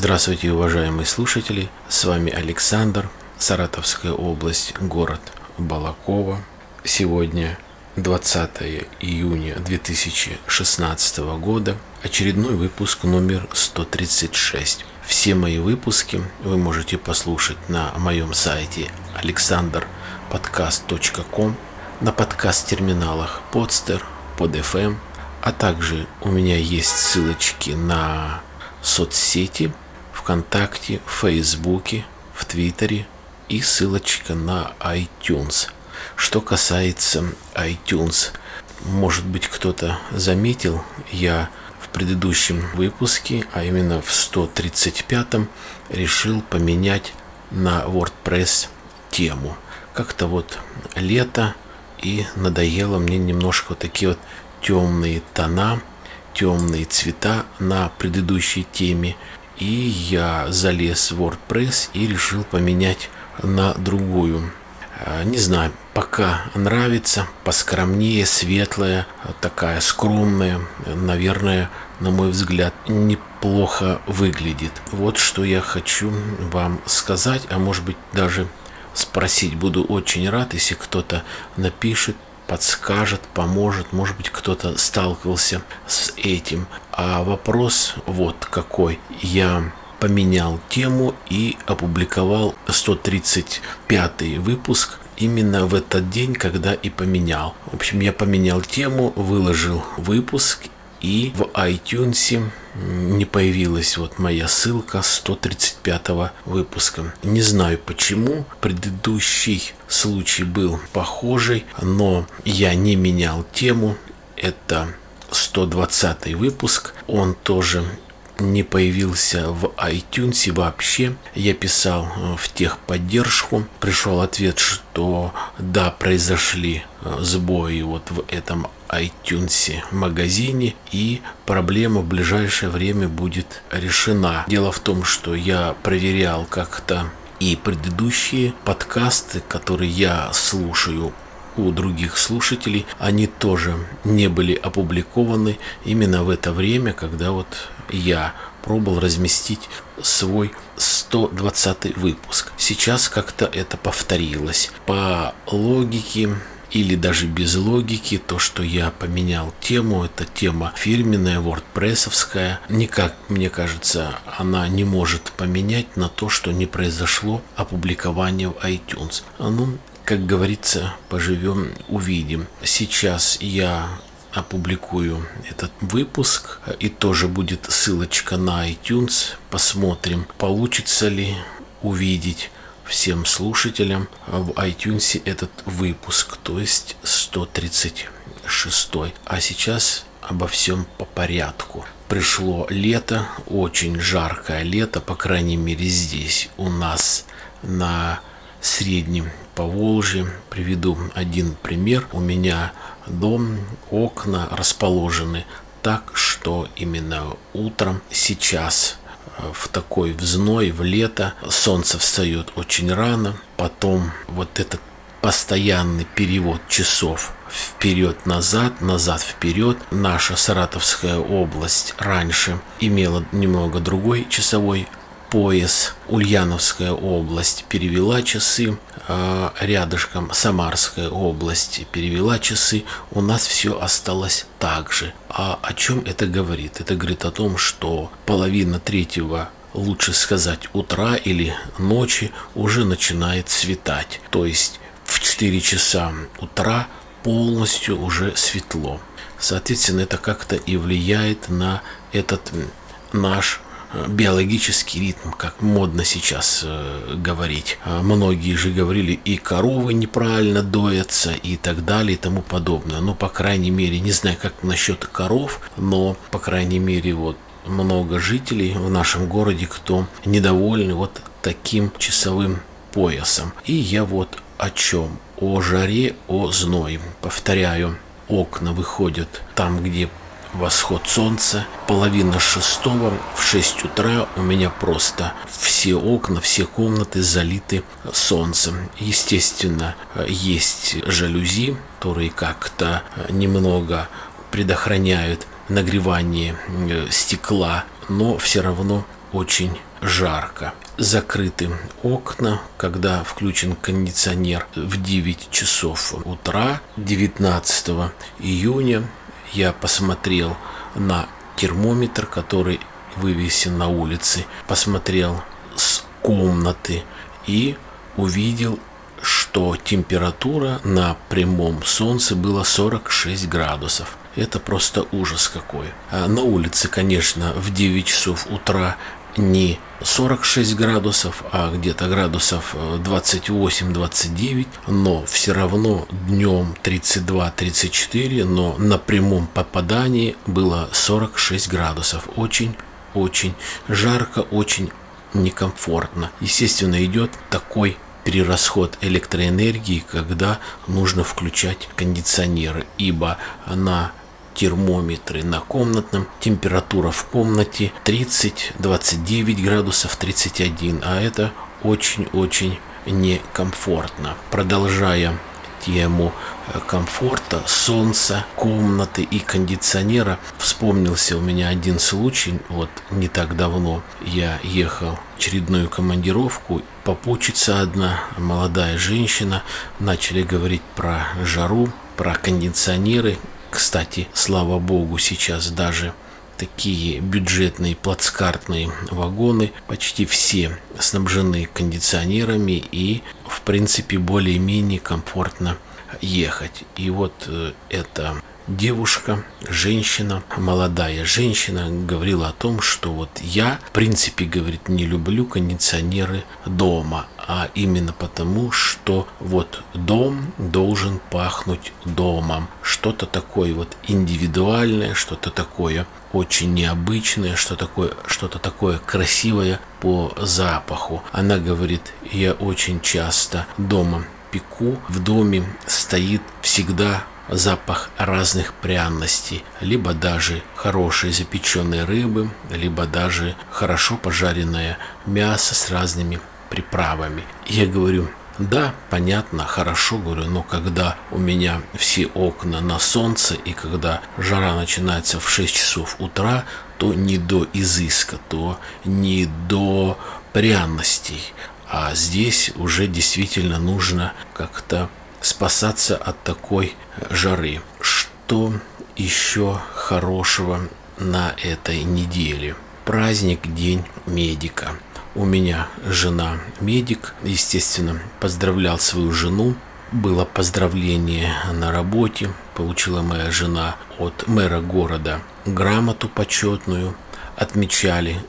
Здравствуйте, уважаемые слушатели! С вами Александр, Саратовская область, город Балакова. Сегодня 20 июня 2016 года, очередной выпуск номер 136. Все мои выпуски вы можете послушать на моем сайте alexanderpodcast.com, на подкаст-терминалах Podster, PodFM, а также у меня есть ссылочки на соцсети ВКонтакте, в Фейсбуке, в Твиттере и ссылочка на iTunes. Что касается iTunes, может быть кто-то заметил, я в предыдущем выпуске, а именно в 135-м, решил поменять на WordPress тему. Как-то вот лето и надоело мне немножко вот такие вот темные тона, темные цвета на предыдущей теме. И я залез в WordPress и решил поменять на другую. А, не знаю, пока нравится, поскромнее, светлая, такая скромная, наверное, на мой взгляд, неплохо выглядит. Вот что я хочу вам сказать, а может быть даже спросить. Буду очень рад, если кто-то напишет, подскажет, поможет. Может быть, кто-то сталкивался с этим. А вопрос вот какой. Я поменял тему и опубликовал 135 выпуск именно в этот день, когда и поменял. В общем, я поменял тему, выложил выпуск и в iTunes не появилась вот моя ссылка 135 выпуска. Не знаю почему. Предыдущий случай был похожий, но я не менял тему. Это 120 выпуск. Он тоже не появился в iTunes вообще. Я писал э, в техподдержку. Пришел ответ, что да, произошли э, сбои вот в этом iTunes магазине и проблема в ближайшее время будет решена. Дело в том, что я проверял как-то и предыдущие подкасты, которые я слушаю у других слушателей, они тоже не были опубликованы именно в это время, когда вот я пробовал разместить свой 120 выпуск. Сейчас как-то это повторилось. По логике или даже без логики, то, что я поменял тему, это тема фирменная, wordpressовская, никак, мне кажется, она не может поменять на то, что не произошло опубликование в iTunes. Ну, как говорится, поживем, увидим. Сейчас я опубликую этот выпуск и тоже будет ссылочка на iTunes. Посмотрим, получится ли увидеть всем слушателям в iTunes этот выпуск, то есть 136. А сейчас обо всем по порядку. Пришло лето, очень жаркое лето, по крайней мере здесь у нас на среднем по Волжье. Приведу один пример. У меня дом, окна расположены так, что именно утром сейчас э, в такой взной, в лето, солнце встает очень рано, потом вот этот постоянный перевод часов вперед-назад, назад-вперед. Наша Саратовская область раньше имела немного другой часовой пояс. Ульяновская область перевела часы, а рядышком Самарская область перевела часы. У нас все осталось так же. А о чем это говорит? Это говорит о том, что половина третьего лучше сказать утра или ночи уже начинает светать. То есть в 4 часа утра полностью уже светло. Соответственно, это как-то и влияет на этот наш биологический ритм, как модно сейчас э, говорить. А многие же говорили, и коровы неправильно доятся, и так далее, и тому подобное. Ну, по крайней мере, не знаю, как насчет коров, но, по крайней мере, вот много жителей в нашем городе, кто недовольны вот таким часовым поясом. И я вот о чем? О жаре, о зной. Повторяю, окна выходят там, где восход солнца, половина шестого, в 6 утра у меня просто все окна, все комнаты залиты солнцем. Естественно, есть жалюзи, которые как-то немного предохраняют нагревание э, стекла, но все равно очень жарко. Закрыты окна, когда включен кондиционер в 9 часов утра 19 июня. Я посмотрел на термометр, который вывесен на улице, посмотрел с комнаты и увидел, что температура на прямом солнце была 46 градусов. Это просто ужас какой. А на улице, конечно, в 9 часов утра не 46 градусов, а где-то градусов 28-29, но все равно днем 32-34, но на прямом попадании было 46 градусов. Очень-очень жарко, очень некомфортно. Естественно, идет такой перерасход электроэнергии, когда нужно включать кондиционеры, ибо на термометры на комнатном. Температура в комнате 30-29 градусов 31, а это очень-очень некомфортно. Продолжая тему э, комфорта, солнца, комнаты и кондиционера. Вспомнился у меня один случай, вот не так давно я ехал в очередную командировку, попучится одна молодая женщина, начали говорить про жару, про кондиционеры, кстати, слава богу, сейчас даже такие бюджетные плацкартные вагоны почти все снабжены кондиционерами и в принципе более-менее комфортно ехать. И вот э, эта девушка, женщина, молодая женщина говорила о том, что вот я, в принципе, говорит, не люблю кондиционеры дома, а именно потому, что вот дом должен пахнуть домом. Что-то такое вот индивидуальное, что-то такое очень необычное, что такое, что-то такое красивое по запаху. Она говорит, я очень часто дома пеку, в доме стоит всегда запах разных пряностей, либо даже хорошей запеченной рыбы, либо даже хорошо пожаренное мясо с разными приправами. Я говорю, да, понятно, хорошо, говорю, но когда у меня все окна на солнце и когда жара начинается в 6 часов утра, то не до изыска, то не до пряностей. А здесь уже действительно нужно как-то спасаться от такой жары. Что еще хорошего на этой неделе? Праздник День медика. У меня жена медик, естественно, поздравлял свою жену. Было поздравление на работе, получила моя жена от мэра города грамоту почетную, отмечали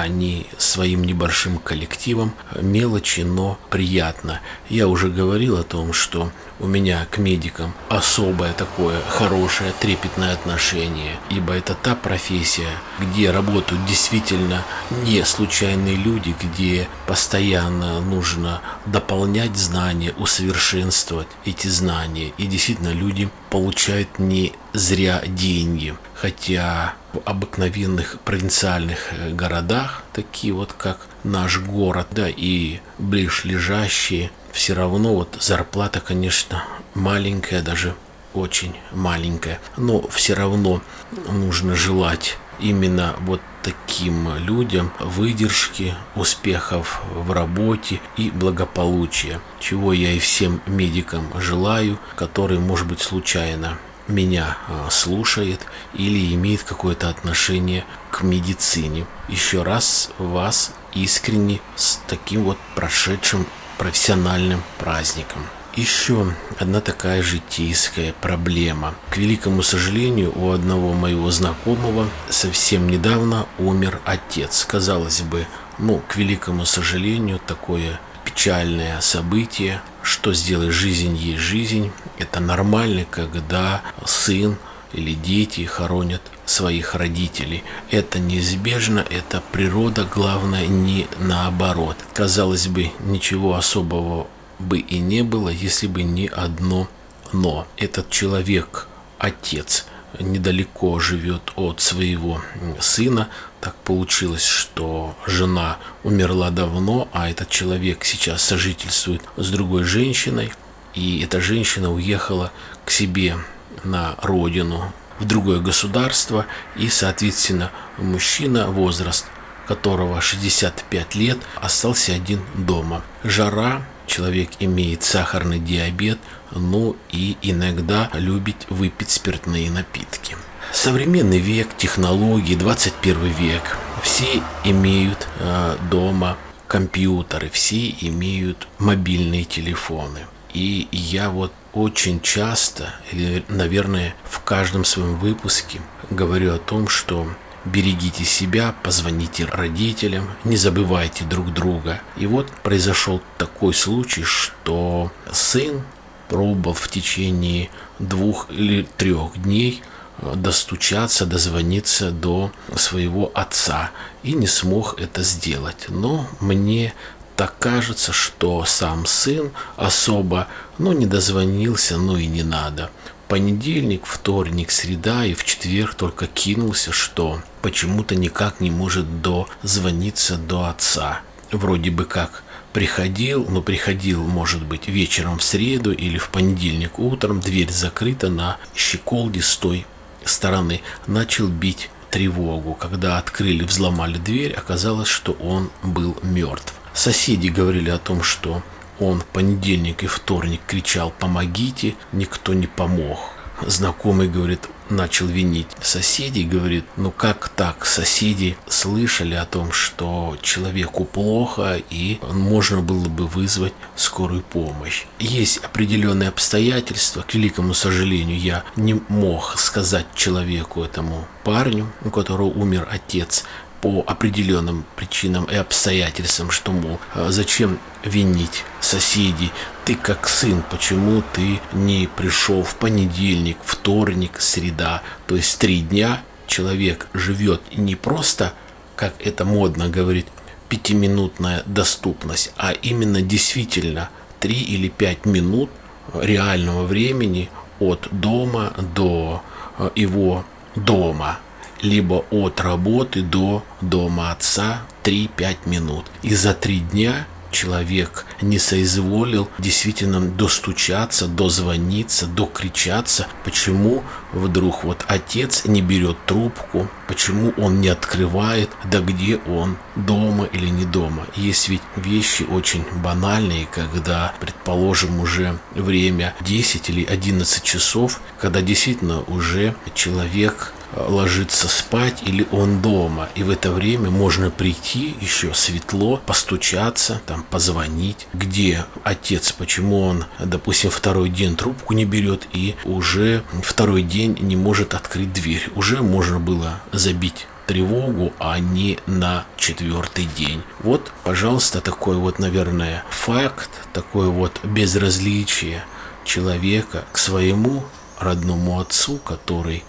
они своим небольшим коллективом. Мелочи, но приятно. Я уже говорил о том, что у меня к медикам особое такое хорошее, трепетное отношение, ибо это та профессия, где работают действительно не случайные люди, где постоянно нужно дополнять знания, усовершенствовать эти знания, и действительно люди получают не зря деньги, хотя в обыкновенных провинциальных э, городах, такие вот как наш город, да, и ближлежащие, все равно вот зарплата, конечно, маленькая, даже очень маленькая, но все равно нужно желать именно вот таким людям выдержки, успехов в работе и благополучия, чего я и всем медикам желаю, которые, может быть, случайно меня а, слушает или имеет какое-то отношение к медицине. Еще раз вас искренне с таким вот прошедшим профессиональным праздником. Еще одна такая житейская проблема. К великому сожалению, у одного моего знакомого совсем недавно умер отец. Казалось бы, ну, к великому сожалению, такое печальное событие, что сделать жизнь есть жизнь. Это нормально, когда сын или дети хоронят своих родителей. Это неизбежно, это природа, главное не наоборот. Казалось бы, ничего особого бы и не было, если бы не одно но. Этот человек, отец, недалеко живет от своего сына. Так получилось, что жена умерла давно, а этот человек сейчас сожительствует с другой женщиной. И эта женщина уехала к себе на родину, в другое государство, и, соответственно, мужчина возраст которого 65 лет, остался один дома. Жара, человек имеет сахарный диабет, ну и иногда любит выпить спиртные напитки. Современный век, технологии, 21 век. Все имеют э, дома компьютеры, все имеют мобильные телефоны. И я вот очень часто, или, наверное, в каждом своем выпуске говорю о том, что берегите себя, позвоните родителям, не забывайте друг друга. И вот произошел такой случай, что сын пробовал в течение двух или трех дней э, достучаться, дозвониться до своего отца и не смог это сделать. Но мне так кажется, что сам сын особо, ну, не дозвонился, ну и не надо. Понедельник, вторник, среда и в четверг только кинулся, что почему-то никак не может дозвониться до отца. Вроде бы как приходил, но приходил, может быть, вечером в среду или в понедельник утром, дверь закрыта на щеколде с той стороны, начал бить тревогу. Когда открыли, взломали дверь, оказалось, что он был мертв. Соседи говорили о том, что он понедельник и вторник кричал «помогите», никто не помог. Знакомый говорит, начал винить соседей, говорит, ну как так, соседи слышали о том, что человеку плохо и можно было бы вызвать скорую помощь. Есть определенные обстоятельства, к великому сожалению, я не мог сказать человеку этому парню, у которого умер отец, по определенным причинам и обстоятельствам, что, мол, а зачем винить соседей, ты как сын, почему ты не пришел в понедельник, вторник, среда, то есть три дня человек живет не просто, как это модно говорить, пятиминутная доступность, а именно действительно три или пять минут реального времени от дома до э, его дома либо от работы до дома отца 3-5 минут. И за три дня человек не соизволил действительно достучаться, дозвониться, докричаться, почему вдруг вот отец не берет трубку, почему он не открывает, да где он, дома или не дома. Есть ведь вещи очень банальные, когда, предположим, уже время 10 или 11 часов, когда действительно уже человек ложится спать или он дома. И в это время можно прийти, еще светло, постучаться, там, позвонить, где отец, почему он, допустим, второй день трубку не берет и уже второй день не может открыть дверь. Уже можно было забить тревогу, а не на четвертый день. Вот, пожалуйста, такой вот, наверное, факт, такое вот безразличие человека к своему родному отцу, который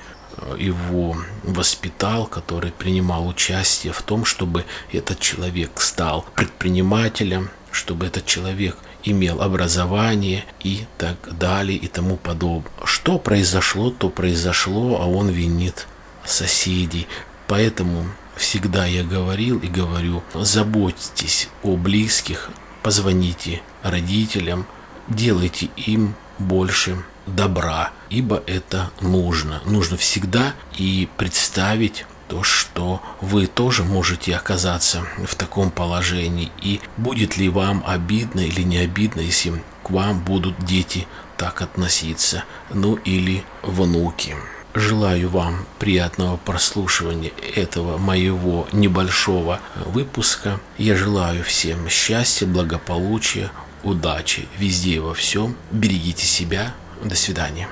его воспитал, который принимал участие в том, чтобы этот человек стал предпринимателем, чтобы этот человек имел образование и так далее и тому подобное. Что произошло, то произошло, а он винит соседей. Поэтому всегда я говорил и говорю, заботьтесь о близких, позвоните родителям, делайте им больше добра, ибо это нужно. Нужно всегда и представить то, что вы тоже можете оказаться в таком положении. И будет ли вам обидно или не обидно, если к вам будут дети так относиться, ну или внуки. Желаю вам приятного прослушивания этого моего небольшого выпуска. Я желаю всем счастья, благополучия, удачи везде и во всем. Берегите себя. До свидания.